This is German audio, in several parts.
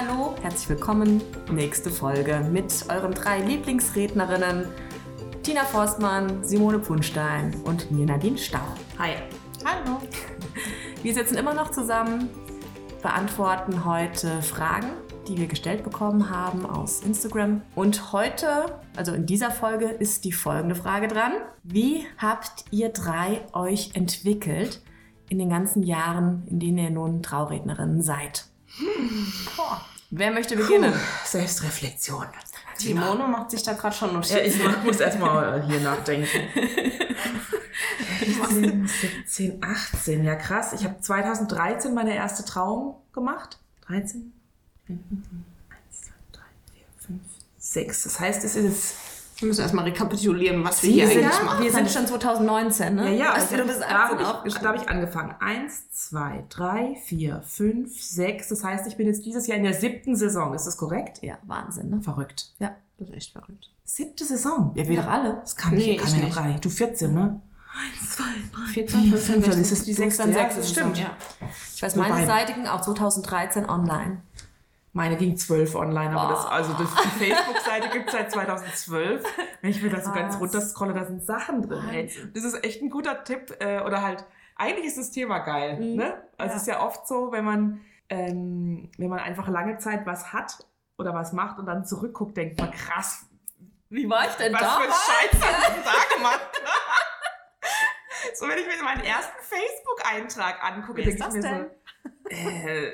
Hallo, herzlich willkommen. Nächste Folge mit euren drei Lieblingsrednerinnen Tina Forstmann, Simone Punstein und mir Nadine Stau. Hi. Hallo. Wir sitzen immer noch zusammen, beantworten heute Fragen, die wir gestellt bekommen haben aus Instagram. Und heute, also in dieser Folge, ist die folgende Frage dran. Wie habt ihr drei euch entwickelt in den ganzen Jahren, in denen ihr nun Traurednerinnen seid? Boah. Wer möchte beginnen? Puh, Selbstreflexion. Simone macht sich da gerade schon Notizen. Ja, ich muss erstmal hier nachdenken. 17, 18, ja krass. Ich habe 2013 meine erste Trauung gemacht. 13? 1, 2, 3, 4, 5, 6. Das heißt, es ist wir müssen erstmal rekapitulieren, was wir, wir hier eigentlich machen. Wir sind schon 2019, ne? Ja, ja. Also, du bist 18 da habe ich, hab ich angefangen. Eins, zwei, drei, vier, fünf, sechs. Das heißt, ich bin jetzt dieses Jahr in der siebten Saison. Ist das korrekt? Ja, Wahnsinn, ne? Verrückt. Ja, das ist echt verrückt. Siebte Saison? Ja, wir ja. doch alle. Das kann nee, ich, kann ich nicht. Du 14, ne? 1, 2, 3, 14, 15, 16. Das ist die sechste. Ja, das stimmt. Ja. Ich weiß, meine Seite ging auch 2013 online. Meine ging zwölf online, aber das, also das, die Facebook-Seite gibt es seit 2012. Wenn ich mir da so ganz runter scrolle, da sind Sachen drin. Ey. Das ist echt ein guter Tipp. Äh, oder halt, eigentlich ist das Thema geil. Mhm. Ne? Also ja. es ist ja oft so, wenn man, ähm, wenn man einfach lange Zeit was hat oder was macht und dann zurückguckt, denkt man, krass. Wie war ich denn da? Was für Scheiß hast du da gemacht? so, wenn ich mir meinen ersten Facebook-Eintrag angucke, denke ich mir denn? so, äh,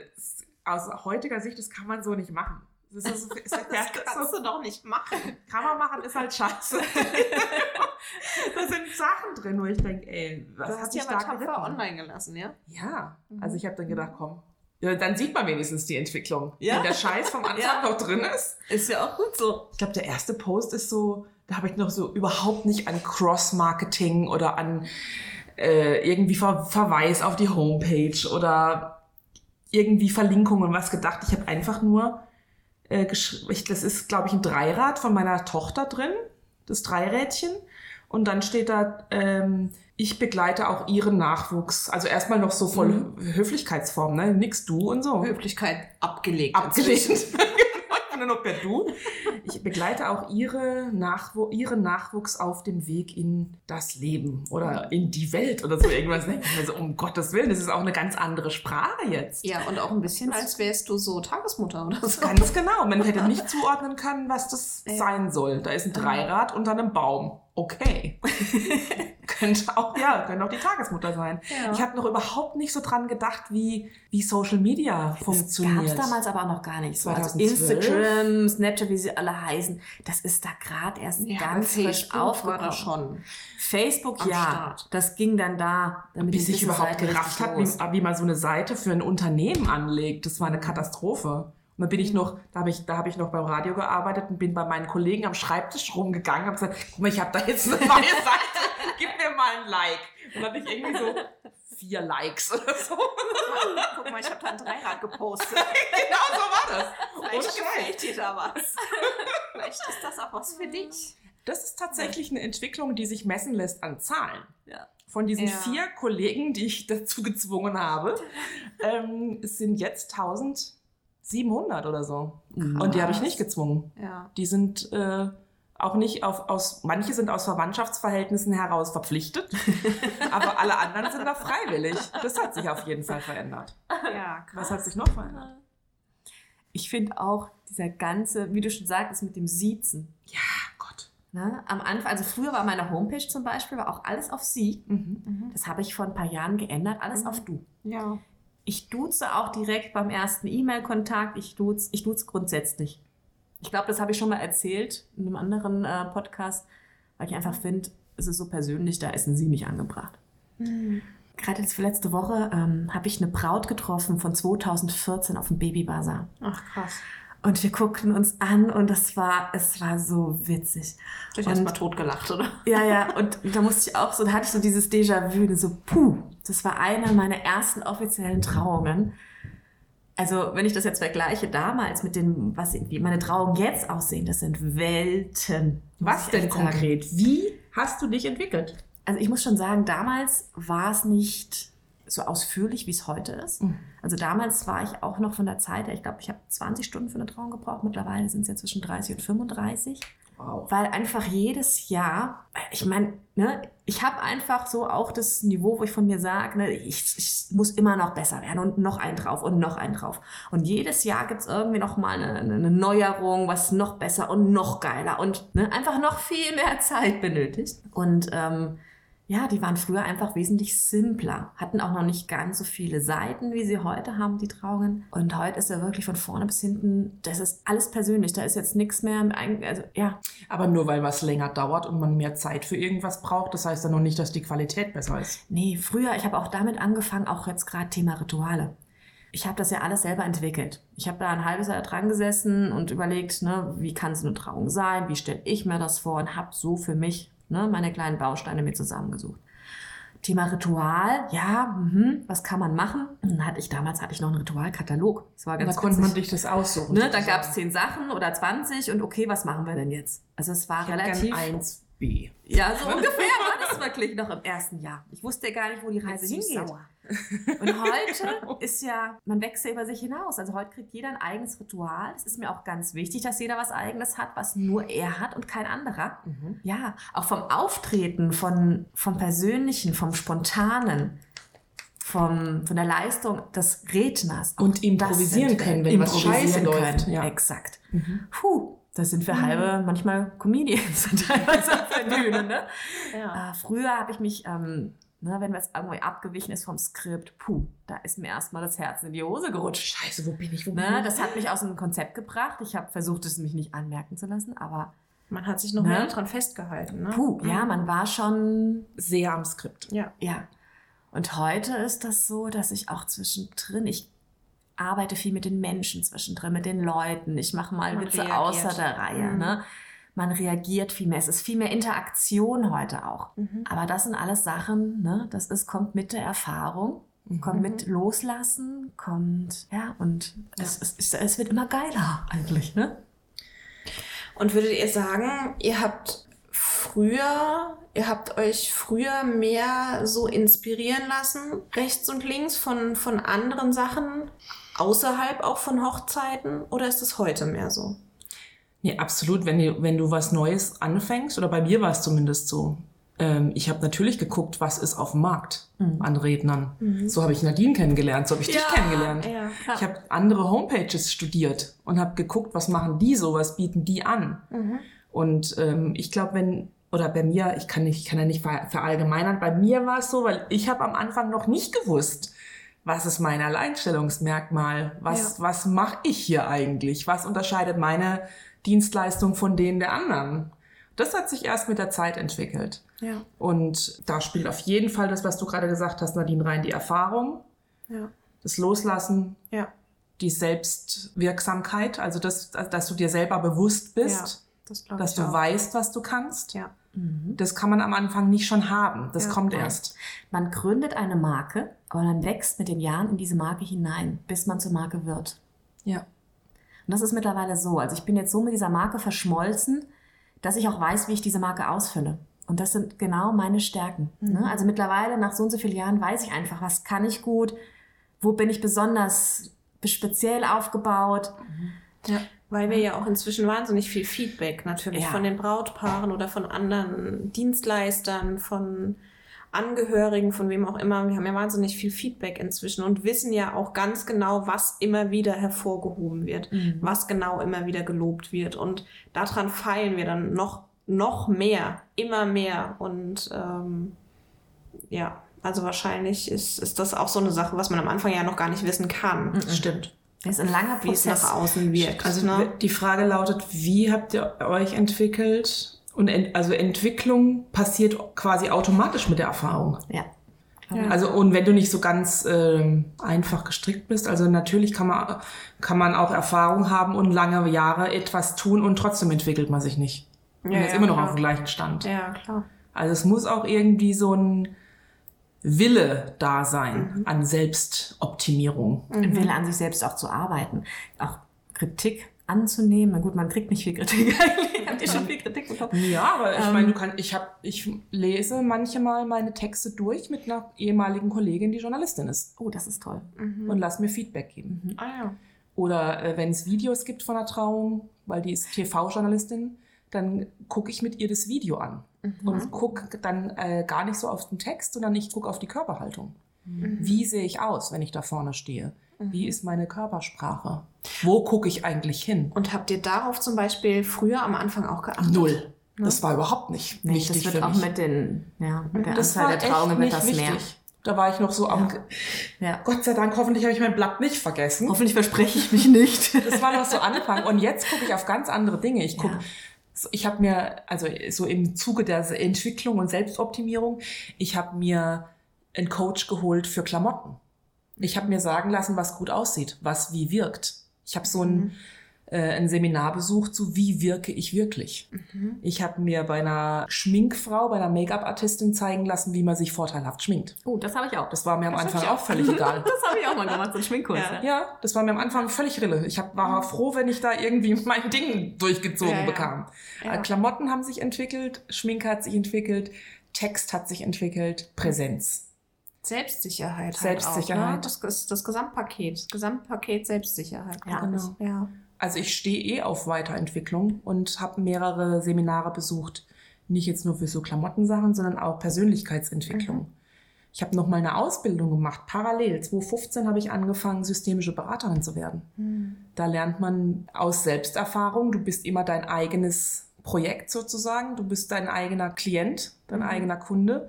aus heutiger Sicht, das kann man so nicht machen. Das, ist, ist, das kannst so, du doch nicht machen. Kann man machen, ist halt scheiße. da sind Sachen drin, wo ich denke, ey, was du hast dich aber tapfer geritten? online gelassen, ja? Ja, mhm. also ich habe dann gedacht, komm, ja, dann sieht man wenigstens die Entwicklung. Ja? Wenn der Scheiß vom Anfang ja. noch drin ist. Ist ja auch gut so. Ich glaube, der erste Post ist so, da habe ich noch so überhaupt nicht an Cross-Marketing oder an äh, irgendwie Ver Verweis auf die Homepage oder irgendwie Verlinkungen was gedacht. Ich habe einfach nur, äh, ich, das ist, glaube ich, ein Dreirad von meiner Tochter drin, das Dreirädchen. Und dann steht da, ähm, ich begleite auch ihren Nachwuchs. Also erstmal noch so voll mhm. Höflichkeitsform, ne? Nix du und so. Höflichkeit abgelegt. Abgelegt. nur noch per Du. Ich begleite auch ihre Nachw ihren Nachwuchs auf dem Weg in das Leben oder in die Welt oder so irgendwas. Also um Gottes Willen, das ist auch eine ganz andere Sprache jetzt. Ja, und auch ein bisschen, als wärst du so Tagesmutter oder so. Ganz genau. Man hätte nicht zuordnen können, was das ja. sein soll. Da ist ein Dreirad unter einem Baum. Okay. könnte auch, ja, könnte auch die Tagesmutter sein. Ja. Ich habe noch überhaupt nicht so dran gedacht, wie, wie Social Media funktioniert. Das gab es damals aber noch gar nicht so. Also Instagram, Snapchat, wie sie alle heißen, das ist da gerade erst ja, ganz frisch aufgekommen. schon. Facebook, Am ja, Start. das ging dann da. Damit Bis ich überhaupt gerafft habe, wie, wie man so eine Seite für ein Unternehmen anlegt. Das war eine Katastrophe. Und dann bin ich noch, da habe ich, da habe ich noch beim Radio gearbeitet und bin bei meinen Kollegen am Schreibtisch rumgegangen, habe gesagt, guck mal, ich habe da jetzt eine neue Seite, gib mir mal ein Like. Und dann hatte ich irgendwie so vier Likes oder so. Guck mal, ich habe da ein Dreirad gepostet. genau so war das. Vielleicht gefällt dir da was. Vielleicht ist das auch was für dich. Das ist tatsächlich eine Entwicklung, die sich messen lässt an Zahlen. Ja. Von diesen ja. vier Kollegen, die ich dazu gezwungen habe, ähm, sind jetzt 1000 700 oder so. Krass. Und die habe ich nicht gezwungen. Ja. Die sind äh, auch nicht auf, aus, manche sind aus Verwandtschaftsverhältnissen heraus verpflichtet, aber alle anderen sind da freiwillig. Das hat sich auf jeden Fall verändert. Ja, krass. Was hat sich noch verändert? Ich finde auch dieser ganze, wie du schon sagtest, mit dem Siezen. Ja, Gott. Na, am Anfang, also früher war meine Homepage zum Beispiel, war auch alles auf Sie. Mhm. mhm. Das habe ich vor ein paar Jahren geändert, alles mhm. auf Du. Ja. Ich duze auch direkt beim ersten E-Mail-Kontakt. Ich duze, ich duze grundsätzlich. Ich glaube, das habe ich schon mal erzählt in einem anderen äh, Podcast, weil ich einfach finde, es ist so persönlich, da ist ein Sie nicht angebracht. Mhm. Gerade jetzt für letzte Woche ähm, habe ich eine Braut getroffen von 2014 auf dem Babybazar. Ach krass. Und wir guckten uns an und es war, es war so witzig. Ich habe mal totgelacht, oder? Ja, ja, und da musste ich auch so, da hatte ich so dieses Déjà-vu, so, puh, das war eine meiner ersten offiziellen Trauungen. Also, wenn ich das jetzt vergleiche damals mit dem, was, wie meine Trauungen jetzt aussehen, das sind Welten. Was denn konkret? Wie hast du dich entwickelt? Also, ich muss schon sagen, damals war es nicht so ausführlich, wie es heute ist. Mhm. Also damals war ich auch noch von der Zeit her, ich glaube, ich habe 20 Stunden für eine Trauung gebraucht. Mittlerweile sind es ja zwischen 30 und 35. Wow. Weil einfach jedes Jahr, ich meine, ne, ich habe einfach so auch das Niveau, wo ich von mir sage, ne, ich, ich, muss immer noch besser werden und noch einen drauf und noch einen drauf. Und jedes Jahr gibt es irgendwie noch mal eine, eine, Neuerung, was noch besser und noch geiler und ne, einfach noch viel mehr Zeit benötigt. Und ähm, ja, die waren früher einfach wesentlich simpler, hatten auch noch nicht ganz so viele Seiten, wie sie heute haben, die Trauungen. Und heute ist er wirklich von vorne bis hinten, das ist alles persönlich, da ist jetzt nichts mehr, also ja. Aber nur weil was länger dauert und man mehr Zeit für irgendwas braucht, das heißt ja noch nicht, dass die Qualität besser ist. Nee, früher, ich habe auch damit angefangen, auch jetzt gerade Thema Rituale ich habe das ja alles selber entwickelt. Ich habe da ein halbes Jahr dran gesessen und überlegt, ne, wie kann es eine Trauung sein, wie stelle ich mir das vor und habe so für mich ne, meine kleinen Bausteine mir zusammengesucht. Thema Ritual, ja, mh, was kann man machen? dann hatte ich damals hatte ich noch einen Ritualkatalog. Das war ganz da konnte man sich das aussuchen. Ne, da gab es zehn Sachen oder 20 und okay, was machen wir denn jetzt? Also es war ich relativ. Eins B. Ja, so ungefähr war das wirklich noch im ersten Jahr. Ich wusste gar nicht, wo die Reise hingeht. Sauer. Und heute ist ja, man wächst ja über sich hinaus. Also heute kriegt jeder ein eigenes Ritual. Es ist mir auch ganz wichtig, dass jeder was eigenes hat, was nur er hat und kein anderer. Mhm. Ja, auch vom Auftreten, von, vom Persönlichen, vom Spontanen. Vom, von der Leistung des Redners. Und improvisieren können, wenn was scheiße läuft. Ja. Exakt. Mhm. Puh, da sind wir mhm. halbe, manchmal Comedians teilweise auf der Bühne. Ne? Ja. Äh, früher habe ich mich ähm, Ne, wenn was irgendwie abgewichen ist vom Skript, puh, da ist mir erstmal das Herz in die Hose gerutscht. Scheiße, wo bin ich? Wo ne, bin ich? Das hat mich aus dem Konzept gebracht. Ich habe versucht, es mich nicht anmerken zu lassen, aber. Man hat sich noch ne? mehr dran festgehalten. Ne? Puh, mhm. ja, man war schon sehr am Skript. Ja. Ja. Und heute ist das so, dass ich auch zwischendrin, ich arbeite viel mit den Menschen zwischendrin, mit den Leuten. Ich mache mal man Witze reagiert. außer der Reihe. Mhm. Ne? man reagiert viel mehr. Es ist viel mehr Interaktion heute auch. Mhm. Aber das sind alles Sachen, ne? das ist, kommt mit der Erfahrung, mhm. kommt mit Loslassen, kommt, ja, und. Es, es, es wird immer geiler eigentlich. Ne? Und würdet ihr sagen, ihr habt früher, ihr habt euch früher mehr so inspirieren lassen, rechts und links von, von anderen Sachen, außerhalb auch von Hochzeiten, oder ist es heute mehr so? Nee, absolut. Wenn du, wenn du was Neues anfängst, oder bei mir war es zumindest so, ähm, ich habe natürlich geguckt, was ist auf dem Markt mhm. an Rednern. Mhm. So habe ich Nadine kennengelernt, so habe ich ja, dich kennengelernt. Ja, ich habe andere Homepages studiert und habe geguckt, was machen die so, was bieten die an. Mhm. Und ähm, ich glaube, wenn oder bei mir, ich kann nicht, ich kann ja nicht verallgemeinern, bei mir war es so, weil ich habe am Anfang noch nicht gewusst, was ist mein Alleinstellungsmerkmal? Was, ja. was mache ich hier eigentlich? Was unterscheidet meine Dienstleistung von denen der anderen. Das hat sich erst mit der Zeit entwickelt. Ja. Und da spielt auf jeden Fall das, was du gerade gesagt hast, Nadine, rein die Erfahrung, ja. das Loslassen, ja. die Selbstwirksamkeit, also das, dass du dir selber bewusst bist, das dass du weißt, was du kannst. Ja. Mhm. Das kann man am Anfang nicht schon haben. Das kommt erst. Man gründet eine Marke, aber man wächst mit den Jahren in diese Marke hinein, bis man zur Marke wird. Ja. Und das ist mittlerweile so. Also ich bin jetzt so mit dieser Marke verschmolzen, dass ich auch weiß, wie ich diese Marke ausfülle. Und das sind genau meine Stärken. Ne? Mhm. Also mittlerweile, nach so und so vielen Jahren, weiß ich einfach, was kann ich gut, wo bin ich besonders speziell aufgebaut. Mhm. Ja, weil wir ja auch inzwischen wahnsinnig viel Feedback natürlich ja. von den Brautpaaren oder von anderen Dienstleistern, von Angehörigen, von wem auch immer, wir haben ja wahnsinnig viel Feedback inzwischen und wissen ja auch ganz genau, was immer wieder hervorgehoben wird, mhm. was genau immer wieder gelobt wird. Und daran feilen wir dann noch, noch mehr, immer mehr. Und ähm, ja, also wahrscheinlich ist, ist das auch so eine Sache, was man am Anfang ja noch gar nicht wissen kann. Mhm. Stimmt. Das ist ein langer Prozess. Wie es nach außen wirkt. Also ne? die Frage lautet, wie habt ihr euch entwickelt? Und ent, also Entwicklung passiert quasi automatisch mit der Erfahrung. Ja. ja. Also und wenn du nicht so ganz ähm, einfach gestrickt bist, also natürlich kann man kann man auch Erfahrung haben und lange Jahre etwas tun und trotzdem entwickelt man sich nicht. Und ja, ist ja, immer noch klar. auf dem gleichen Stand. Ja, klar. Also es muss auch irgendwie so ein Wille da sein mhm. an Selbstoptimierung. Mhm. Wille an sich selbst auch zu arbeiten. Auch Kritik anzunehmen. Na gut, man kriegt nicht viel Kritik eigentlich. Habt ihr schon viel Kritik bekommen? Ja, aber ich ähm, meine, du kannst, ich habe, ich lese manchmal meine Texte durch mit einer ehemaligen Kollegin, die Journalistin ist. Oh, das ist toll. Mhm. Und lass mir Feedback geben. Mhm. Ah ja. Oder äh, wenn es Videos gibt von der Trauung, weil die ist TV-Journalistin, dann gucke ich mit ihr das Video an mhm. und gucke dann äh, gar nicht so auf den Text, sondern ich gucke auf die Körperhaltung. Mhm. Wie sehe ich aus, wenn ich da vorne stehe? Wie mhm. ist meine Körpersprache? Wo gucke ich eigentlich hin? Und habt ihr darauf zum Beispiel früher am Anfang auch geachtet? Null. Ne? Das war überhaupt nicht nee, wichtig. Das wird auch mit, den, ja, mit der das Anzahl der Trauungen wird das wichtig. mehr. Da war ich noch so am. Ja. Gott sei Dank, hoffentlich habe ich mein Blatt nicht vergessen. Hoffentlich verspreche ich mich nicht. Das war noch so Anfang. Und jetzt gucke ich auf ganz andere Dinge. Ich gucke. Ja. Ich habe mir, also so im Zuge der Entwicklung und Selbstoptimierung, ich habe mir einen Coach geholt für Klamotten. Ich habe mir sagen lassen, was gut aussieht, was wie wirkt. Ich habe so ein, mhm. Äh, ein Seminar besucht zu Wie wirke ich wirklich. Mhm. Ich habe mir bei einer Schminkfrau, bei einer Make-up-Artistin zeigen lassen, wie man sich vorteilhaft schminkt. Oh, das habe ich auch. Das war mir am das Anfang auch. auch völlig egal. das habe ich auch mal gemacht, so ein Schminkkurs. Ja. ja. das war mir am Anfang völlig rille. Ich hab, war froh, wenn ich da irgendwie mein Ding durchgezogen ja, bekam. Ja. Äh, Klamotten haben sich entwickelt, Schminke hat sich entwickelt, Text hat sich entwickelt, Präsenz. Selbstsicherheit. Selbstsicherheit. Halt auch, ne? das ist das Gesamtpaket. Das Gesamtpaket Selbstsicherheit. Ja, genau. Ja. Also ich stehe eh auf Weiterentwicklung und habe mehrere Seminare besucht. Nicht jetzt nur für so Klamottensachen, sondern auch Persönlichkeitsentwicklung. Mhm. Ich habe noch mal eine Ausbildung gemacht, parallel. 2015 habe ich angefangen, systemische Beraterin zu werden. Mhm. Da lernt man aus Selbsterfahrung, du bist immer dein eigenes Projekt sozusagen, du bist dein eigener Klient, dein mhm. eigener Kunde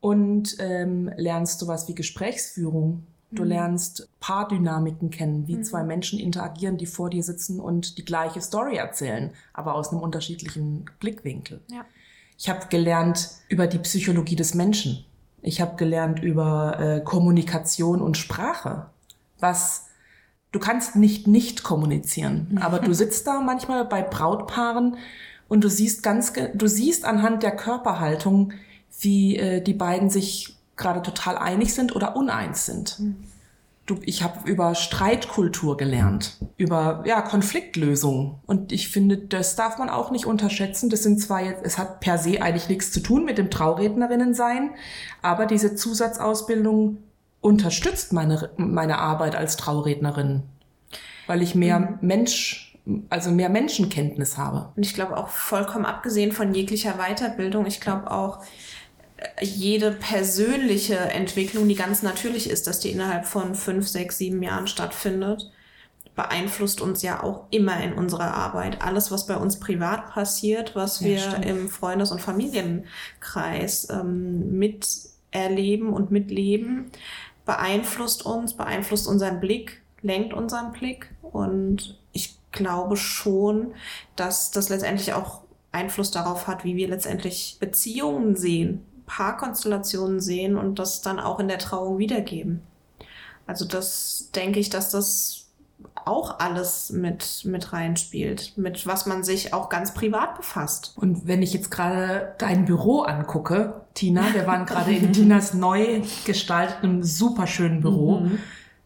und ähm, lernst sowas wie Gesprächsführung. Du mhm. lernst Paardynamiken kennen, wie mhm. zwei Menschen interagieren, die vor dir sitzen und die gleiche Story erzählen, aber aus einem unterschiedlichen Blickwinkel. Ja. Ich habe gelernt über die Psychologie des Menschen. Ich habe gelernt über äh, Kommunikation und Sprache. Was du kannst nicht nicht kommunizieren, mhm. aber du sitzt da manchmal bei Brautpaaren und du siehst ganz, du siehst anhand der Körperhaltung, wie äh, die beiden sich gerade total einig sind oder uneins sind. Mhm. Du, ich habe über Streitkultur gelernt, über ja, Konfliktlösung. Und ich finde, das darf man auch nicht unterschätzen. Das sind zwar jetzt, es hat per se eigentlich nichts zu tun mit dem Traurednerinnen sein, aber diese Zusatzausbildung unterstützt meine, meine Arbeit als Traurednerin, weil ich mehr mhm. Mensch also mehr Menschenkenntnis habe. Und ich glaube auch vollkommen abgesehen von jeglicher Weiterbildung, ich glaube auch, jede persönliche Entwicklung, die ganz natürlich ist, dass die innerhalb von fünf, sechs, sieben Jahren stattfindet, beeinflusst uns ja auch immer in unserer Arbeit. Alles, was bei uns privat passiert, was wir ja, im Freundes- und Familienkreis ähm, miterleben und mitleben, beeinflusst uns, beeinflusst unseren Blick, lenkt unseren Blick. Und ich glaube schon, dass das letztendlich auch Einfluss darauf hat, wie wir letztendlich Beziehungen sehen, Paarkonstellationen sehen und das dann auch in der Trauung wiedergeben. Also das denke ich, dass das auch alles mit, mit reinspielt, mit was man sich auch ganz privat befasst. Und wenn ich jetzt gerade dein Büro angucke, Tina, wir waren gerade in Tinas neu gestaltetem, superschönen Büro. Mhm.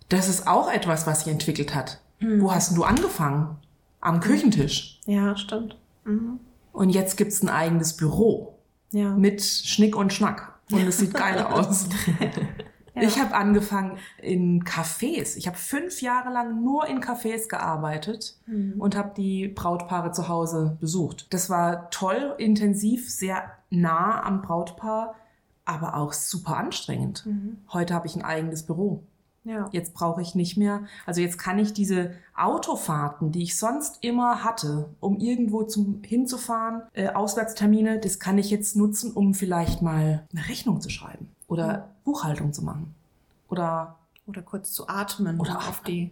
Das ist auch etwas, was sie entwickelt hat. Mhm. Wo hast du angefangen? Am Küchentisch. Ja, stimmt. Mhm. Und jetzt gibt's ein eigenes Büro. Ja. Mit Schnick und Schnack. Und es sieht geil aus. ja. Ich habe angefangen in Cafés. Ich habe fünf Jahre lang nur in Cafés gearbeitet mhm. und habe die Brautpaare zu Hause besucht. Das war toll, intensiv, sehr nah am Brautpaar, aber auch super anstrengend. Mhm. Heute habe ich ein eigenes Büro. Ja. Jetzt brauche ich nicht mehr, also jetzt kann ich diese Autofahrten, die ich sonst immer hatte, um irgendwo zum, hinzufahren, äh, Auswärtstermine, das kann ich jetzt nutzen, um vielleicht mal eine Rechnung zu schreiben oder. Buchhaltung zu machen oder oder kurz zu atmen oder auf die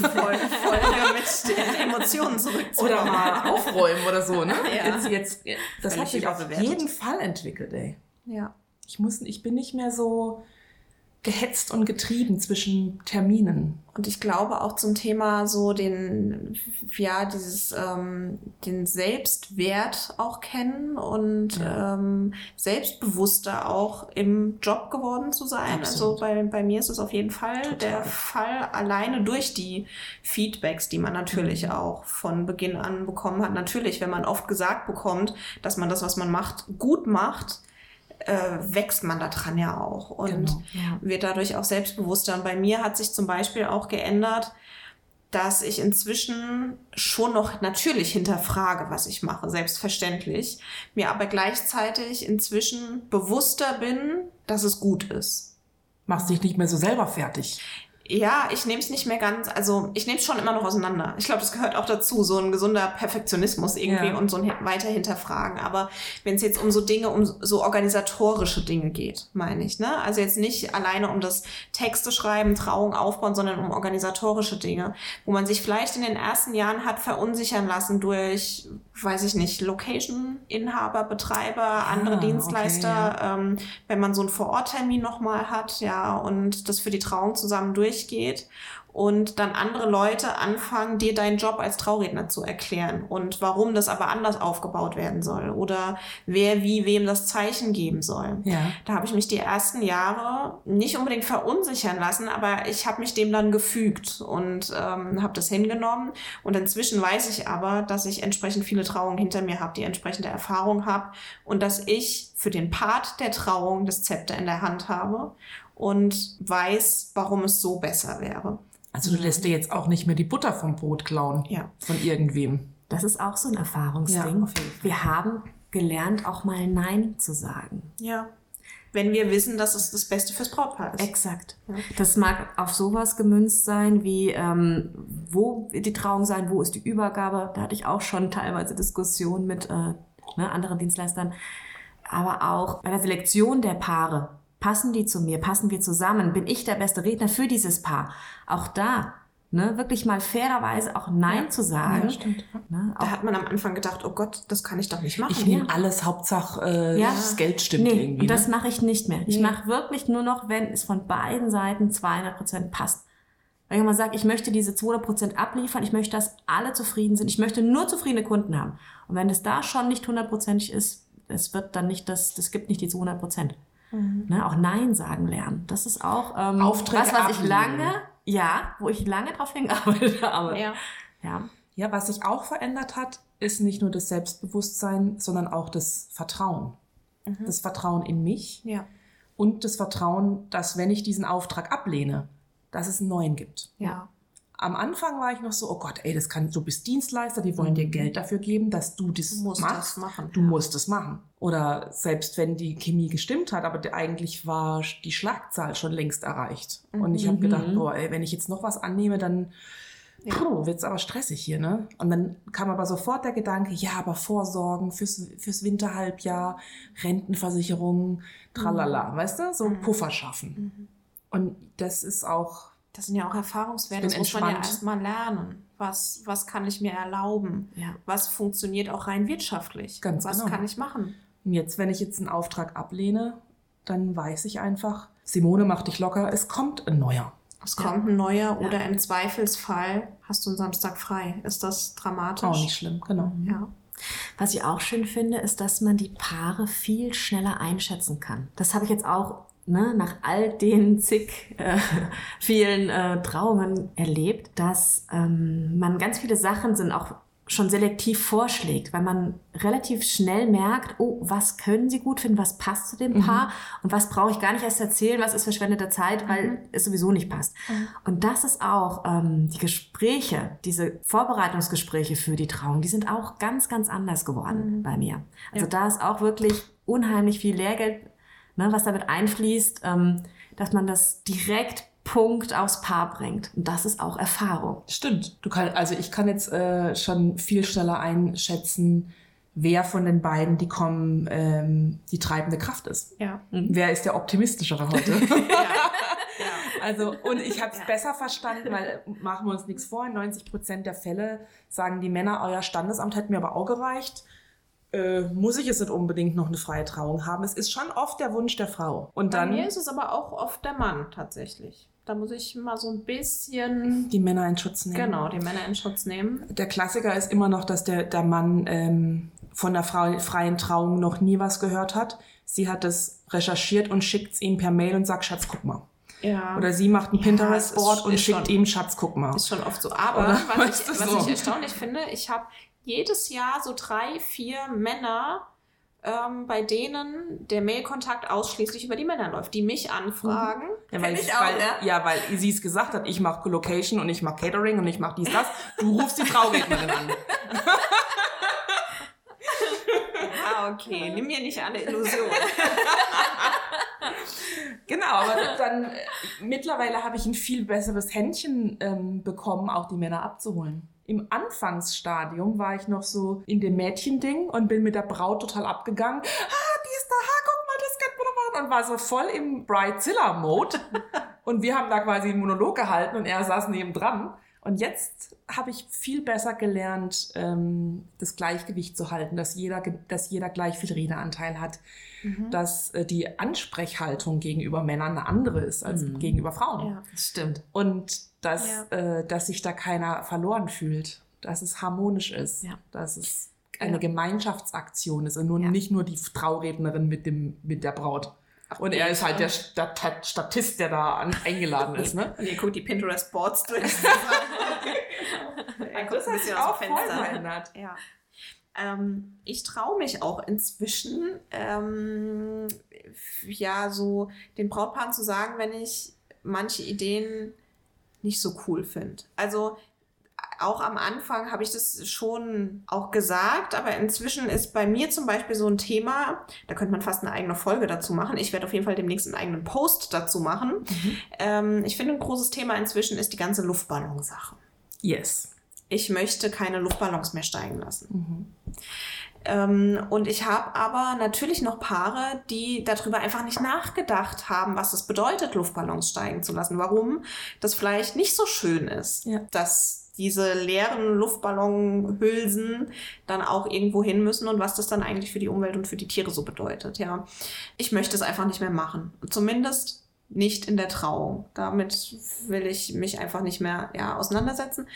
Folge mit den Emotionen zurückzukommen. Oder mal aufräumen oder so, ne? Ja. Jetzt, jetzt, das Völlig hat sich auf jeden Fall entwickelt, ey. Ja. Ich muss, ich bin nicht mehr so, gehetzt und getrieben zwischen Terminen. Und ich glaube auch zum Thema so den, ja, dieses, ähm, den Selbstwert auch kennen und ja. ähm, selbstbewusster auch im Job geworden zu sein. Absolut. Also bei, bei mir ist es auf jeden Fall Total. der Fall, alleine durch die Feedbacks, die man natürlich mhm. auch von Beginn an bekommen hat. Natürlich, wenn man oft gesagt bekommt, dass man das, was man macht, gut macht, äh, wächst man daran ja auch und genau, ja. wird dadurch auch selbstbewusster. Und bei mir hat sich zum Beispiel auch geändert, dass ich inzwischen schon noch natürlich hinterfrage, was ich mache, selbstverständlich, mir aber gleichzeitig inzwischen bewusster bin, dass es gut ist. Machst dich nicht mehr so selber fertig. Ja, ich nehme es nicht mehr ganz, also ich nehme es schon immer noch auseinander. Ich glaube, das gehört auch dazu, so ein gesunder Perfektionismus irgendwie ja. und so ein weiter hinterfragen. Aber wenn es jetzt um so Dinge, um so organisatorische Dinge geht, meine ich, ne? Also jetzt nicht alleine um das Texte schreiben, Trauung aufbauen, sondern um organisatorische Dinge, wo man sich vielleicht in den ersten Jahren hat verunsichern lassen durch, weiß ich nicht, Location-Inhaber, Betreiber, andere ah, Dienstleister, okay, ja. ähm, wenn man so einen Vororttermin nochmal hat, ja, und das für die Trauung zusammen durch durchgeht und dann andere Leute anfangen, dir deinen Job als Trauredner zu erklären und warum das aber anders aufgebaut werden soll oder wer wie wem das Zeichen geben soll. Ja. Da habe ich mich die ersten Jahre nicht unbedingt verunsichern lassen, aber ich habe mich dem dann gefügt und ähm, habe das hingenommen. Und inzwischen weiß ich aber, dass ich entsprechend viele Trauungen hinter mir habe, die entsprechende Erfahrung habe und dass ich für den Part der Trauung das Zepter in der Hand habe und weiß, warum es so besser wäre. Also du lässt dir jetzt auch nicht mehr die Butter vom Brot klauen ja. von irgendwem. Das ist auch so ein Erfahrungsding. Ja, Wir haben gelernt, auch mal Nein zu sagen. Ja. Wenn wir wissen, dass es das Beste fürs Brautpaar ist. Exakt. Ja. Das mag auf sowas gemünzt sein, wie ähm, wo die Trauung sein, wo ist die Übergabe. Da hatte ich auch schon teilweise Diskussionen mit äh, ne, anderen Dienstleistern. Aber auch bei der Selektion der Paare Passen die zu mir? Passen wir zusammen? Bin ich der beste Redner für dieses Paar? Auch da, ne, wirklich mal fairerweise auch Nein ja, zu sagen. Ja, stimmt. Ne, da hat man am Anfang gedacht, oh Gott, das kann ich doch nicht machen. Ich nehme alles, Hauptsache äh, ja. das Geld stimmt nee, irgendwie. Ne? das mache ich nicht mehr. Ich nee. mache wirklich nur noch, wenn es von beiden Seiten 200 Prozent passt. Wenn ich mal sage, ich möchte diese 200 Prozent abliefern, ich möchte, dass alle zufrieden sind, ich möchte nur zufriedene Kunden haben. Und wenn es da schon nicht hundertprozentig ist, es wird dann nicht das, das gibt nicht die 200 Prozent. Mhm. Ne, auch Nein sagen lernen. Das ist auch ähm, Aufträge was, was ich lange, ja, wo ich lange drauf hingearbeitet habe. Ja. ja. Ja, was sich auch verändert hat, ist nicht nur das Selbstbewusstsein, sondern auch das Vertrauen. Mhm. Das Vertrauen in mich ja. und das Vertrauen, dass wenn ich diesen Auftrag ablehne, dass es einen neuen gibt. Ja am Anfang war ich noch so, oh Gott, ey, das kann, du bist Dienstleister, die wollen dir mhm. Geld dafür geben, dass du das du musst machst. Das machen, du ja. musst es machen. Oder selbst wenn die Chemie gestimmt hat, aber eigentlich war die Schlagzahl schon längst erreicht. Mhm. Und ich habe gedacht, mhm. boah, ey, wenn ich jetzt noch was annehme, dann ja. wird es aber stressig hier, ne? Und dann kam aber sofort der Gedanke, ja, aber Vorsorgen fürs, fürs Winterhalbjahr, Rentenversicherung, tralala, mhm. weißt du? So mhm. Puffer schaffen. Mhm. Und das ist auch das sind ja auch Erfahrungswerte, das muss man ja erstmal lernen. Was, was kann ich mir erlauben? Ja. Was funktioniert auch rein wirtschaftlich? Ganz was genau. kann ich machen? Und jetzt, wenn ich jetzt einen Auftrag ablehne, dann weiß ich einfach, Simone macht dich locker, es kommt ein neuer. Es kommt ein neuer oder ja. im Zweifelsfall hast du einen Samstag frei. Ist das dramatisch? Auch nicht schlimm, genau. Ja. Was ich auch schön finde, ist, dass man die Paare viel schneller einschätzen kann. Das habe ich jetzt auch ne, nach all den zig äh, vielen äh, Trauungen erlebt, dass ähm, man ganz viele Sachen sind auch schon selektiv vorschlägt, weil man relativ schnell merkt, oh, was können sie gut finden, was passt zu dem mhm. Paar und was brauche ich gar nicht erst erzählen, was ist verschwendete Zeit, weil mhm. es sowieso nicht passt. Mhm. Und das ist auch ähm, die Gespräche, diese Vorbereitungsgespräche für die Trauung, die sind auch ganz, ganz anders geworden mhm. bei mir. Also ja. da ist auch wirklich unheimlich viel Lehrgeld ne, was damit einfließt, ähm, dass man das direkt Punkt aufs Paar bringt. Und das ist auch Erfahrung. Stimmt. Du kann, also ich kann jetzt äh, schon viel schneller einschätzen, wer von den beiden, die kommen, ähm, die treibende Kraft ist. Ja. Mhm. Wer ist der optimistischere heute? ja. Also, und ich habe es ja. besser verstanden, weil machen wir uns nichts vor, in 90 Prozent der Fälle sagen die Männer, euer Standesamt hätte mir aber auch gereicht äh, muss ich es nicht unbedingt noch eine freie Trauung haben. Es ist schon oft der Wunsch der Frau. Und Bei dann mir ist es aber auch oft der Mann tatsächlich. Da muss ich mal so ein bisschen. die Männer in Schutz nehmen. Genau, die Männer in Schutz nehmen. Der Klassiker ist immer noch, dass der, der Mann ähm, von der Frau, freien Trauung noch nie was gehört hat. Sie hat es recherchiert und schickt es ihm per Mail und sagt, Schatz, guck mal. Ja. Oder sie macht ein Ja, Pinterest-Board und schickt schon- ihm, Schatz, guck mal. Ist schon oft so. Aber was, ich, was so? ich erstaunlich finde, ich habe jedes Jahr so drei, vier Männer, ähm, bei denen der Mailkontakt ausschließlich über die Männer läuft, die mich anfragen. Ja, weil, ich auch, weil, ja. ja, weil sie es gesagt hat, ich mache Location und ich mache Catering und ich mache dies, das. Du rufst die Traurednerin an. Ah, okay. Nimm mir nicht alle Illusionen. Genau, aber dann äh, mittlerweile habe ich ein viel besseres Händchen ähm, bekommen, auch die Männer abzuholen. Im Anfangsstadium war ich noch so in dem Mädchending und bin mit der Braut total abgegangen. Ah, die ist da, ha, guck mal, das könnte man doch machen. Und war so voll im Bridezilla-Mode. und wir haben da quasi einen Monolog gehalten und er saß nebendran. Und jetzt habe ich viel besser gelernt, ähm, das Gleichgewicht zu halten, dass jeder, dass jeder gleich viel Redeanteil hat, dass äh, die Ansprechhaltung gegenüber Männern eine andere ist als Mhm. gegenüber Frauen. Ja. Das stimmt. Und dass, Ja. äh, dass sich da keiner verloren fühlt, dass es harmonisch ist, Ja. dass es eine Ja. Gemeinschaftsaktion ist und nun Ja. nicht nur die Traurednerin mit, dem, mit der Braut. Und er ist halt der Stat Statist, der da an, eingeladen ist. Ne? Und ihr guckt die Pinterest-Boards durch. er guckt ein bisschen aus dem Fenster. verändert. Ja. Ähm, ich traue mich auch inzwischen, ähm, ja, so den Brautpaaren zu sagen, wenn ich manche Ideen nicht so cool finde. Also auch am Anfang habe ich das schon auch gesagt, aber inzwischen ist bei mir zum Beispiel so ein Thema, da könnte man fast eine eigene Folge dazu machen. Ich werde auf jeden Fall demnächst einen eigenen Post dazu machen. Ähm, ich finde, ein großes Thema inzwischen ist die ganze Luftballon-Sache. Yes. Ich möchte keine Luftballons mehr steigen lassen. Mhm. Ähm, und ich habe aber natürlich noch Paare, die darüber einfach nicht nachgedacht haben, was es bedeutet, Luftballons steigen zu lassen. Warum das vielleicht nicht so schön ist, Ja. dass diese leeren Luftballonhülsen dann auch irgendwo hin müssen und was das dann eigentlich für die Umwelt und für die Tiere so bedeutet. Ja, ich möchte es einfach nicht mehr machen. Zumindest nicht in der Trauung. Damit will ich mich einfach nicht mehr ja, auseinandersetzen.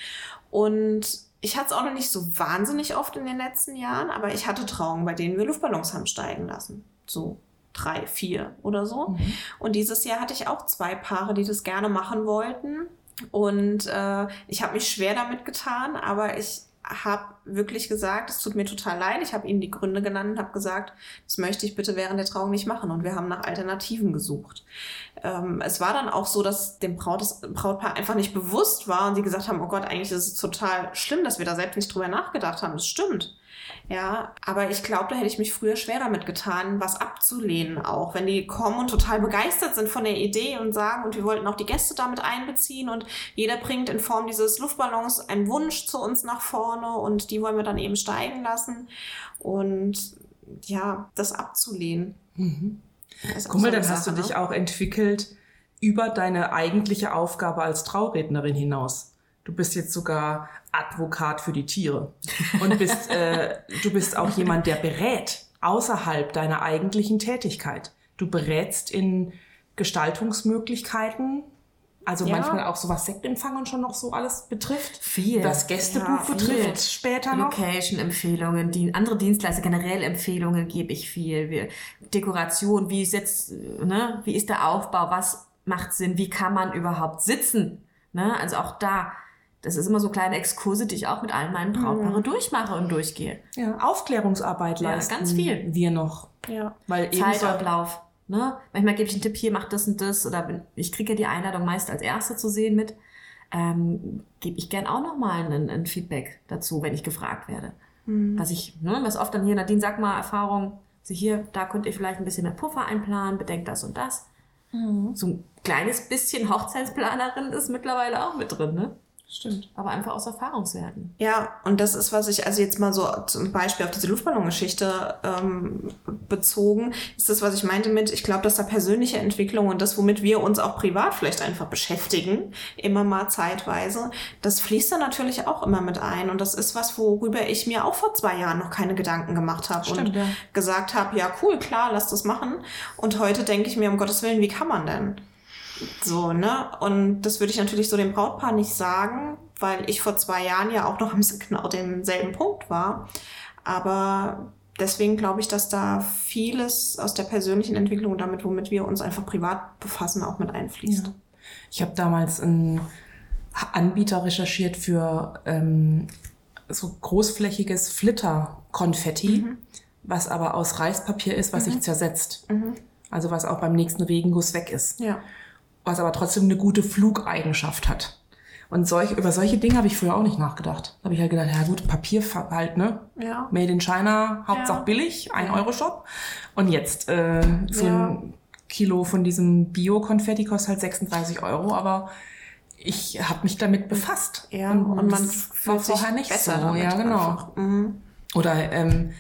Und ich hatte es auch noch nicht so wahnsinnig oft in den letzten Jahren, aber ich hatte Trauungen, bei denen wir Luftballons haben steigen lassen. So drei, vier oder so. Mhm. Und dieses Jahr hatte ich auch zwei Paare, die das gerne machen wollten. Und äh, ich habe mich schwer damit getan, aber ich habe wirklich gesagt, es tut mir total leid. Ich habe ihnen die Gründe genannt und habe gesagt, das möchte ich bitte während der Trauung nicht machen. Und wir haben nach Alternativen gesucht. Ähm, es war dann auch so, dass dem Braut, das Brautpaar einfach nicht bewusst war und sie gesagt haben, oh Gott, eigentlich ist es total schlimm, dass wir da selbst nicht drüber nachgedacht haben. Das stimmt. Ja, aber ich glaube, da hätte ich mich früher schwerer mitgetan, was abzulehnen auch. Wenn die kommen und total begeistert sind von der Idee und sagen, und wir wollten auch die Gäste damit einbeziehen und jeder bringt in Form dieses Luftballons einen Wunsch zu uns nach vorne und die wollen wir dann eben steigen lassen. Und ja, das abzulehnen. Mhm. ist auch Guck mal, so eine dann hast du Sache, dich ne? auch entwickelt über deine eigentliche Aufgabe als Traurednerin hinaus. Du bist jetzt sogar Advokat für die Tiere und bist, äh, du bist auch jemand, der berät außerhalb deiner eigentlichen Tätigkeit. Du berätst in Gestaltungsmöglichkeiten, also Ja. manchmal auch so was Sektempfang und schon noch so alles betrifft. Viel. Das Gästebuch Ja, betrifft viel. später noch. Location-Empfehlungen, die, andere Dienstleister, generell Empfehlungen gebe ich viel. Wir, Dekoration, wie ist jetzt, ne, wie ist der Aufbau, was macht Sinn, wie kann man überhaupt sitzen? Ne? Also auch da, das ist immer so kleine Exkurse, die ich auch mit allen meinen Brautpaaren durchmache und durchgehe. Ja, Aufklärungsarbeit Ja, leisten ganz viel. wir noch. Ja. Weil Zeitablauf. Ne? Manchmal gebe ich einen Tipp, hier mach das und das. Oder ich kriege ja die Einladung meist als Erste zu sehen mit. Ähm, gebe ich gern auch nochmal ein, ein Feedback dazu, wenn ich gefragt werde. Mhm. Was ich, ne, was oft dann hier, Nadine, sag mal, Erfahrung, so hier, da könnt ihr vielleicht ein bisschen mehr Puffer einplanen, bedenkt das und das. Mhm. So ein kleines bisschen Hochzeitsplanerin ist mittlerweile auch mit drin, ne? Stimmt. Aber einfach aus Erfahrungswerten. Ja, und das ist, was ich, also jetzt mal so zum Beispiel auf diese Luftballongeschichte ähm, bezogen, ist das, was ich meinte mit, ich glaube, dass da persönliche Entwicklung und das, womit wir uns auch privat vielleicht einfach beschäftigen, immer mal zeitweise, das fließt da natürlich auch immer mit ein. Und das ist was, worüber ich mir auch vor zwei Jahren noch keine Gedanken gemacht habe und ja. gesagt habe, ja, cool, klar, lass das machen. Und heute denke ich mir, um Gottes Willen, wie kann man denn? So, ne? Und das würde ich natürlich so dem Brautpaar nicht sagen, weil ich vor zwei Jahren ja auch noch am genau demselben Punkt war. Aber deswegen glaube ich, dass da vieles aus der persönlichen Entwicklung und damit, womit wir uns einfach privat befassen, auch mit einfließt. Ja. Ich habe damals einen Anbieter recherchiert für ähm, so großflächiges Flitter-Konfetti, mhm. was aber aus Reispapier ist, was mhm. sich zersetzt. Mhm. Also was auch beim nächsten Regenguss weg ist. Ja was aber trotzdem eine gute Flugeigenschaft hat. Und solch, über solche Dinge habe ich früher auch nicht nachgedacht. Da habe ich halt gedacht, ja gut, Papier halt, ne? Ja. Made in China, Hauptsache ja. billig, ein Euro Shop. Und jetzt äh, so ja. ein Kilo von diesem Bio-Konfetti kostet halt 36 Euro, aber ich habe mich damit befasst. Ja, und, und man war vorher nicht so. Ja, genau. Mhm. Oder ähm,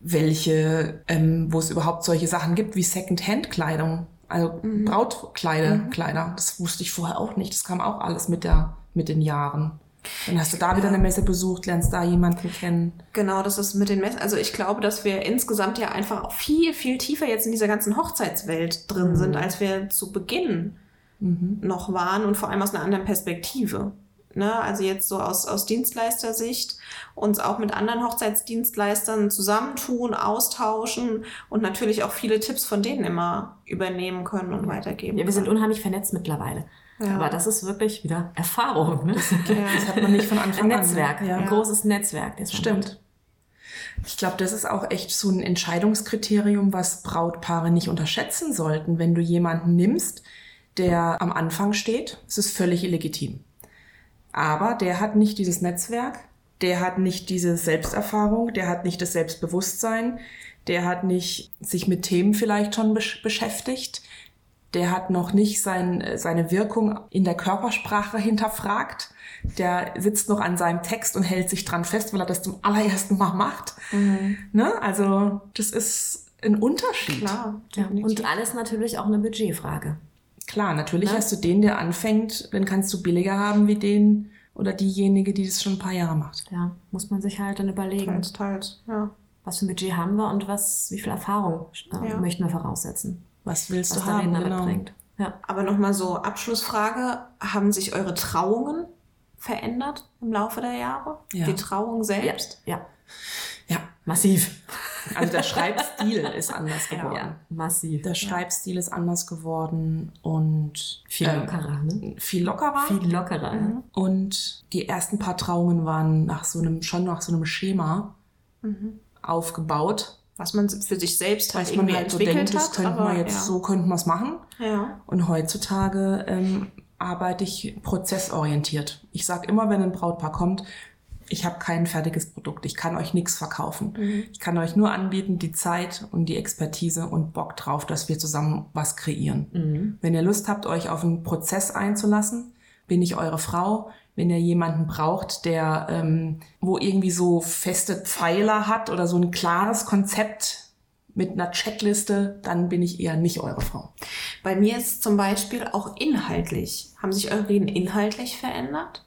welche, ähm, wo es überhaupt solche Sachen gibt wie Second-Hand-Kleidung. Also mhm. Brautkleider, mhm. Kleider, das wusste ich vorher auch nicht. Das kam auch alles mit der, mit den Jahren. Dann hast du da wieder eine Messe besucht, lernst da jemanden kennen. Genau, das ist mit den Messen. Also ich glaube, dass wir insgesamt ja einfach viel, viel tiefer jetzt in dieser ganzen Hochzeitswelt drin mhm. sind, als wir zu Beginn mhm. noch waren und vor allem aus einer anderen Perspektive. Ne? Also jetzt so aus, aus Dienstleistersicht uns auch mit anderen Hochzeitsdienstleistern zusammentun, austauschen und natürlich auch viele Tipps von denen immer übernehmen können und weitergeben. Ja, wir sind unheimlich vernetzt mittlerweile. Ja. Aber das ist wirklich wieder Erfahrung. Ne? Das, das hat man nicht von Anfang an. Ein Netzwerk, an, ja. ein großes Netzwerk. Das Stimmt. Ich glaube, das ist auch echt so ein Entscheidungskriterium, was Brautpaare nicht unterschätzen sollten. Wenn du jemanden nimmst, der am Anfang steht, es ist völlig illegitim. Aber der hat nicht dieses Netzwerk, der hat nicht diese Selbsterfahrung, der hat nicht das Selbstbewusstsein, der hat nicht sich mit Themen vielleicht schon besch beschäftigt, der hat noch nicht sein, seine Wirkung in der Körpersprache hinterfragt, der sitzt noch an seinem Text und hält sich dran fest, weil er das zum allerersten Mal macht. Mhm. Ne? Also das ist ein Unterschied. Klar. Ja. Und alles natürlich auch eine Budgetfrage. Klar, natürlich ne? hast du den, der anfängt, dann kannst du billiger haben wie den oder diejenige, die das schon ein paar Jahre macht. Ja, muss man sich halt dann überlegen. Teils, teils, ja. Was für ein Budget haben wir und was, wie viel Erfahrung äh, ja. möchten wir voraussetzen? Was willst was du haben? Damit genau. bringt. Ja. Aber nochmal so Abschlussfrage: Haben sich eure Trauungen verändert im Laufe der Jahre? Ja. Die Trauung selbst? Ja. ja. Massiv. Also der Schreibstil ist anders geworden. Ja, massiv. Der Schreibstil ist anders geworden und viel äh, lockerer. Ne? Viel lockerer. Viel lockerer. Mhm. Und die ersten paar Trauungen waren nach so einem schon nach so einem Schema mhm. aufgebaut. Was man für sich selbst halt irgendwie halt entwickelt so denkt, hat. Das könnte man jetzt, ja. so könnte man es machen. Ja. Und heutzutage ähm, arbeite ich prozessorientiert. Ich sage immer, wenn ein Brautpaar kommt, ich habe kein fertiges Produkt, ich kann euch nichts verkaufen. Mhm. Ich kann euch nur anbieten die Zeit und die Expertise und Bock drauf, dass wir zusammen was kreieren. Mhm. Wenn ihr Lust habt, euch auf einen Prozess einzulassen, bin ich eure Frau. Wenn ihr jemanden braucht, der ähm, wo irgendwie so feste Pfeiler hat oder so ein klares Konzept mit einer Checkliste, dann bin ich eher nicht eure Frau. Bei mir ist zum Beispiel auch inhaltlich. Haben sich eure Reden inhaltlich verändert?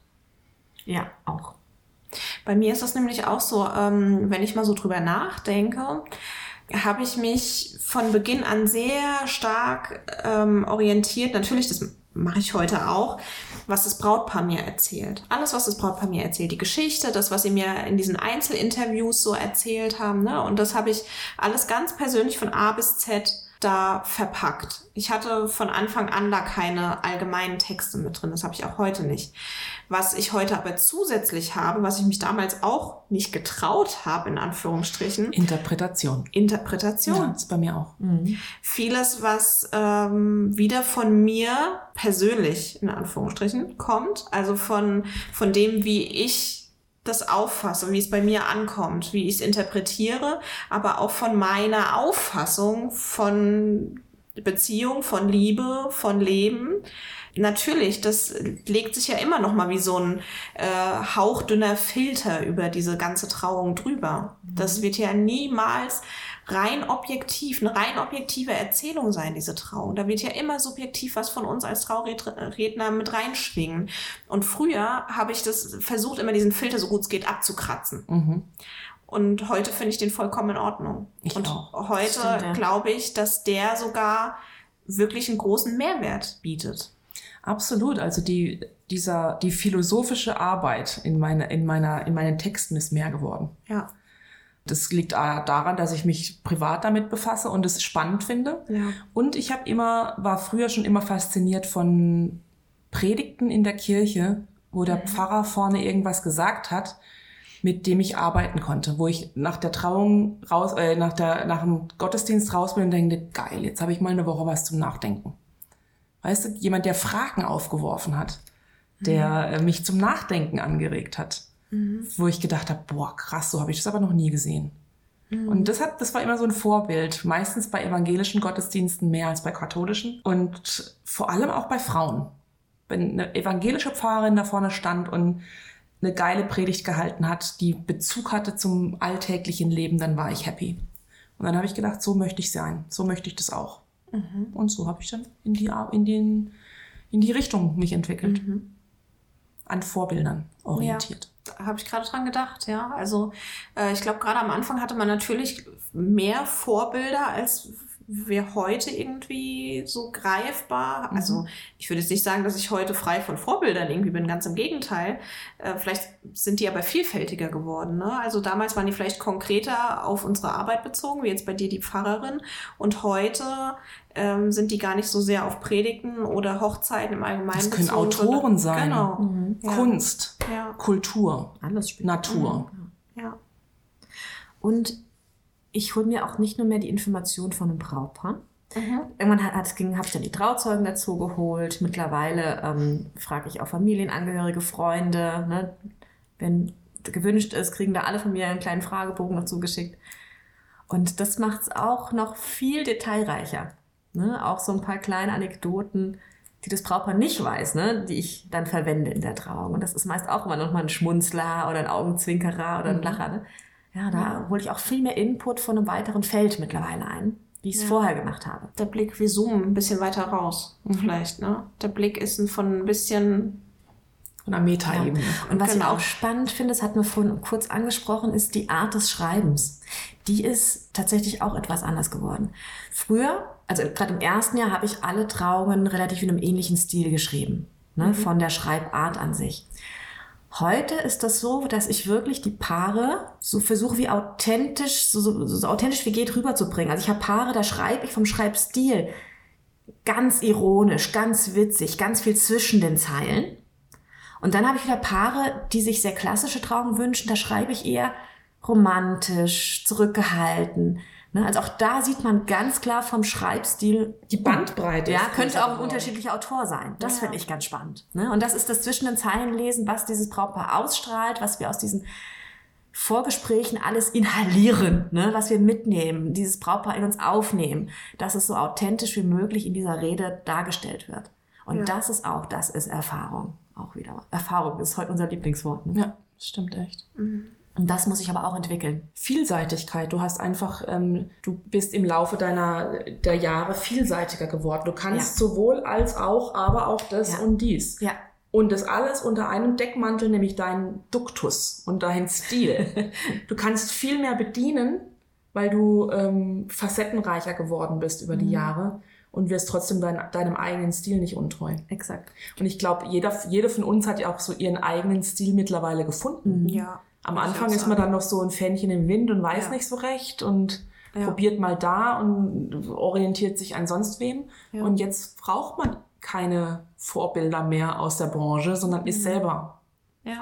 Ja, auch. Bei mir ist das nämlich auch so, ähm, wenn ich mal so drüber nachdenke, habe ich mich von Beginn an sehr stark ähm, orientiert. Natürlich, das mache ich heute auch, was das Brautpaar mir erzählt. Alles, was das Brautpaar mir erzählt. Die Geschichte, das, was sie mir in diesen Einzelinterviews so erzählt haben. Ne? Und das habe ich alles ganz persönlich von A bis Z da verpackt. Ich hatte von Anfang an da keine allgemeinen Texte mit drin. Das habe ich auch heute nicht. Was ich heute aber zusätzlich habe, was ich mich damals auch nicht getraut habe, in Anführungsstrichen. Interpretation. Interpretation. Ja, ist bei mir auch. Mhm. Vieles, was ähm, wieder von mir persönlich, in Anführungsstrichen, kommt. Also von, von dem, wie ich das auffasse, wie es bei mir ankommt, wie ich es interpretiere, aber auch von meiner Auffassung von Beziehung, von Liebe, von Leben, natürlich, das legt sich ja immer noch mal wie so ein äh, hauchdünner Filter über diese ganze Trauung drüber. Mhm. Das wird ja niemals rein objektiv, eine rein objektive Erzählung sein, diese Trauung. Da wird ja immer subjektiv was von uns als Trauredner mit reinschwingen. Und früher habe ich das versucht, immer diesen Filter so gut es geht abzukratzen. Mhm. Und heute finde ich den vollkommen in Ordnung. Ich und auch. heute ja. glaube ich, dass der sogar wirklich einen großen Mehrwert bietet. Absolut. Also die, dieser, die philosophische Arbeit in, meine, in, meiner, in meinen Texten ist mehr geworden. Ja. Das liegt daran, dass ich mich privat damit befasse und es spannend finde. Ja. Und ich habe immer, war früher schon immer fasziniert von Predigten in der Kirche, wo der mhm. Pfarrer vorne irgendwas gesagt hat, mit dem ich arbeiten konnte, wo ich nach der Trauung raus, äh, nach der, nach dem Gottesdienst raus bin und denke, geil, jetzt habe ich mal eine Woche was zum Nachdenken. Weißt du, jemand, der Fragen aufgeworfen hat, der mhm. mich zum Nachdenken angeregt hat, mhm. wo ich gedacht habe, boah, krass, so habe ich das aber noch nie gesehen. Mhm. Und das hat, das war immer so ein Vorbild, meistens bei evangelischen Gottesdiensten mehr als bei katholischen und vor allem auch bei Frauen. Wenn eine evangelische Pfarrerin da vorne stand und eine geile Predigt gehalten hat, die Bezug hatte zum alltäglichen Leben, dann war ich happy. Und dann habe ich gedacht, so möchte ich sein, so möchte ich das auch. Mhm. Und so habe ich dann in die, in, den, in die Richtung mich entwickelt. Mhm. An Vorbildern orientiert. Ja, habe ich gerade dran gedacht, ja. Also äh, ich glaube, gerade am Anfang hatte man natürlich mehr Vorbilder als wir heute irgendwie so greifbar. Mhm. Also ich würde jetzt nicht sagen, dass ich heute frei von Vorbildern irgendwie bin, ganz im Gegenteil. Äh, vielleicht sind die aber vielfältiger geworden. Ne? Also damals waren die vielleicht konkreter auf unsere Arbeit bezogen, wie jetzt bei dir die Pfarrerin. Und heute ähm, sind die gar nicht so sehr auf Predigten oder Hochzeiten im Allgemeinen. Das können bezogen, Autoren sein, genau. Mhm. Kunst, ja. Kultur, Alles Natur. Mhm. Ja. Und ich hole mir auch nicht nur mehr die Information von einem Brautpaar. Mhm. Irgendwann hat, hat, habe ich dann die Trauzeugen dazu geholt. Mittlerweile ähm, frage ich auch Familienangehörige, Freunde. Ne? Wenn gewünscht ist, kriegen da alle von mir einen kleinen Fragebogen noch zugeschickt. Und das macht es auch noch viel detailreicher. Ne? Auch so ein paar kleine Anekdoten, die das Brautpaar nicht weiß, ne? die ich dann verwende in der Trauung. Und das ist meist auch immer noch mal ein Schmunzler oder ein Augenzwinkerer oder ein mhm. Lacher. Ne? Ja, da hole ich auch viel mehr Input von einem weiteren Feld mittlerweile ein, wie ich es ja. vorher gemacht habe. Der Blick, wir zoomen ein bisschen weiter raus, vielleicht. Ne? Der Blick ist von ein bisschen von einer Metaebene. Ja. Und was genau. ich auch spannend finde, das hatten wir vorhin kurz angesprochen, ist die Art des Schreibens. Die ist tatsächlich auch etwas anders geworden. Früher, also gerade im ersten Jahr, habe ich alle Trauungen relativ in einem ähnlichen Stil geschrieben, ne, mhm. von der Schreibart an sich. Heute ist das so, dass ich wirklich die Paare so versuche, wie authentisch, so, so, so authentisch wie geht rüberzubringen. Also ich habe Paare, da schreibe ich vom Schreibstil ganz ironisch, ganz witzig, ganz viel zwischen den Zeilen. Und dann habe ich wieder Paare, die sich sehr klassische Trauungen wünschen. Da schreibe ich eher romantisch, zurückgehalten, Ne? Also auch da sieht man ganz klar vom Schreibstil die Bandbreite. Ja, könnte auch ein unterschiedlicher Autor sein. Das ja. finde ich ganz spannend. Ne? Und das ist das zwischen den Zeilen lesen, was dieses Brautpaar ausstrahlt, was wir aus diesen Vorgesprächen alles inhalieren, ne? was wir mitnehmen, dieses Brautpaar in uns aufnehmen, dass es so authentisch wie möglich in dieser Rede dargestellt wird. Und ja. das ist auch, das ist Erfahrung. Auch wieder. Erfahrung ist heute unser Lieblingswort. Ne? Ja, stimmt echt. Mhm. Und das muss ich aber auch entwickeln. Vielseitigkeit. Du hast einfach, ähm, du bist im Laufe deiner der Jahre vielseitiger geworden. Du kannst ja. sowohl als auch, aber auch das ja. und dies. Ja. Und das alles unter einem Deckmantel, nämlich dein Duktus und dein Stil. du kannst viel mehr bedienen, weil du ähm, facettenreicher geworden bist über die mhm. Jahre und wirst trotzdem dein, deinem eigenen Stil nicht untreu. Exakt. Und ich glaube, jeder, jede von uns hat ja auch so ihren eigenen Stil mittlerweile gefunden. Ja. Am Anfang ist man dann noch so ein Fähnchen im Wind und weiß ja. nicht so recht und ja. probiert mal da und orientiert sich an sonst wem. Ja. Und jetzt braucht man keine Vorbilder mehr aus der Branche, sondern ist mhm. selber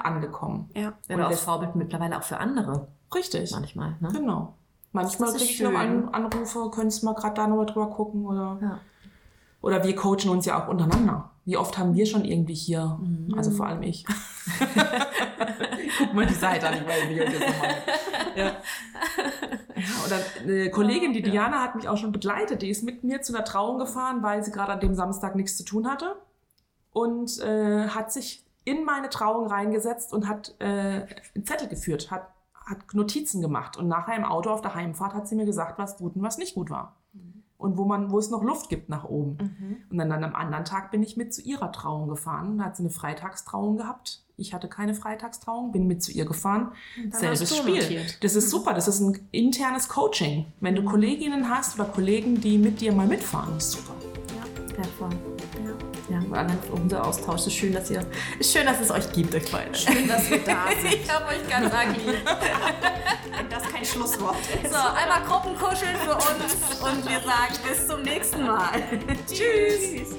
angekommen. Ja, oder als Vorbild mittlerweile auch für andere. Richtig. Manchmal. Ne? Genau. Manchmal kriege ich noch an, Anrufe, könntest du mal gerade da nochmal drüber gucken oder, ja. oder wir coachen uns ja auch untereinander. Wie oft haben wir schon irgendwie hier, mhm. also vor allem ich. Guck mal die Seite an, ob das nochmal. Ja. ja. Oder eine Kollegin, die Diana, ja. hat mich auch schon begleitet. Die ist mit mir zu einer Trauung gefahren, weil sie gerade an dem Samstag nichts zu tun hatte. und äh, hat sich in meine Trauung reingesetzt und hat äh, einen Zettel geführt, hat, hat Notizen gemacht. Und nachher im Auto auf der Heimfahrt hat sie mir gesagt, was gut und was nicht gut war. Und wo, man, wo es noch Luft gibt nach oben. Mhm. Und dann, dann am anderen Tag bin ich mit zu ihrer Trauung gefahren. Da hat sie eine Freitagstrauung gehabt. Ich hatte keine Freitagstrauung, bin mit zu ihr gefahren. Selbes Spiel. Notiert. Das ist mhm. super. Das ist ein internes Coaching. Wenn du mhm. Kolleginnen hast oder Kollegen, die mit dir mal mitfahren, ist super. Ja, wertvoll. Ja, unser Austausch ist schön, dass ihr. Ist schön, dass es euch gibt, euch beide. Schön, dass wir da sind. ich habe euch ganz arg lieb. Wenn das kein Schlusswort ist. So, einmal Gruppenkuscheln für uns und wir sagen bis zum nächsten Mal. Tschüss.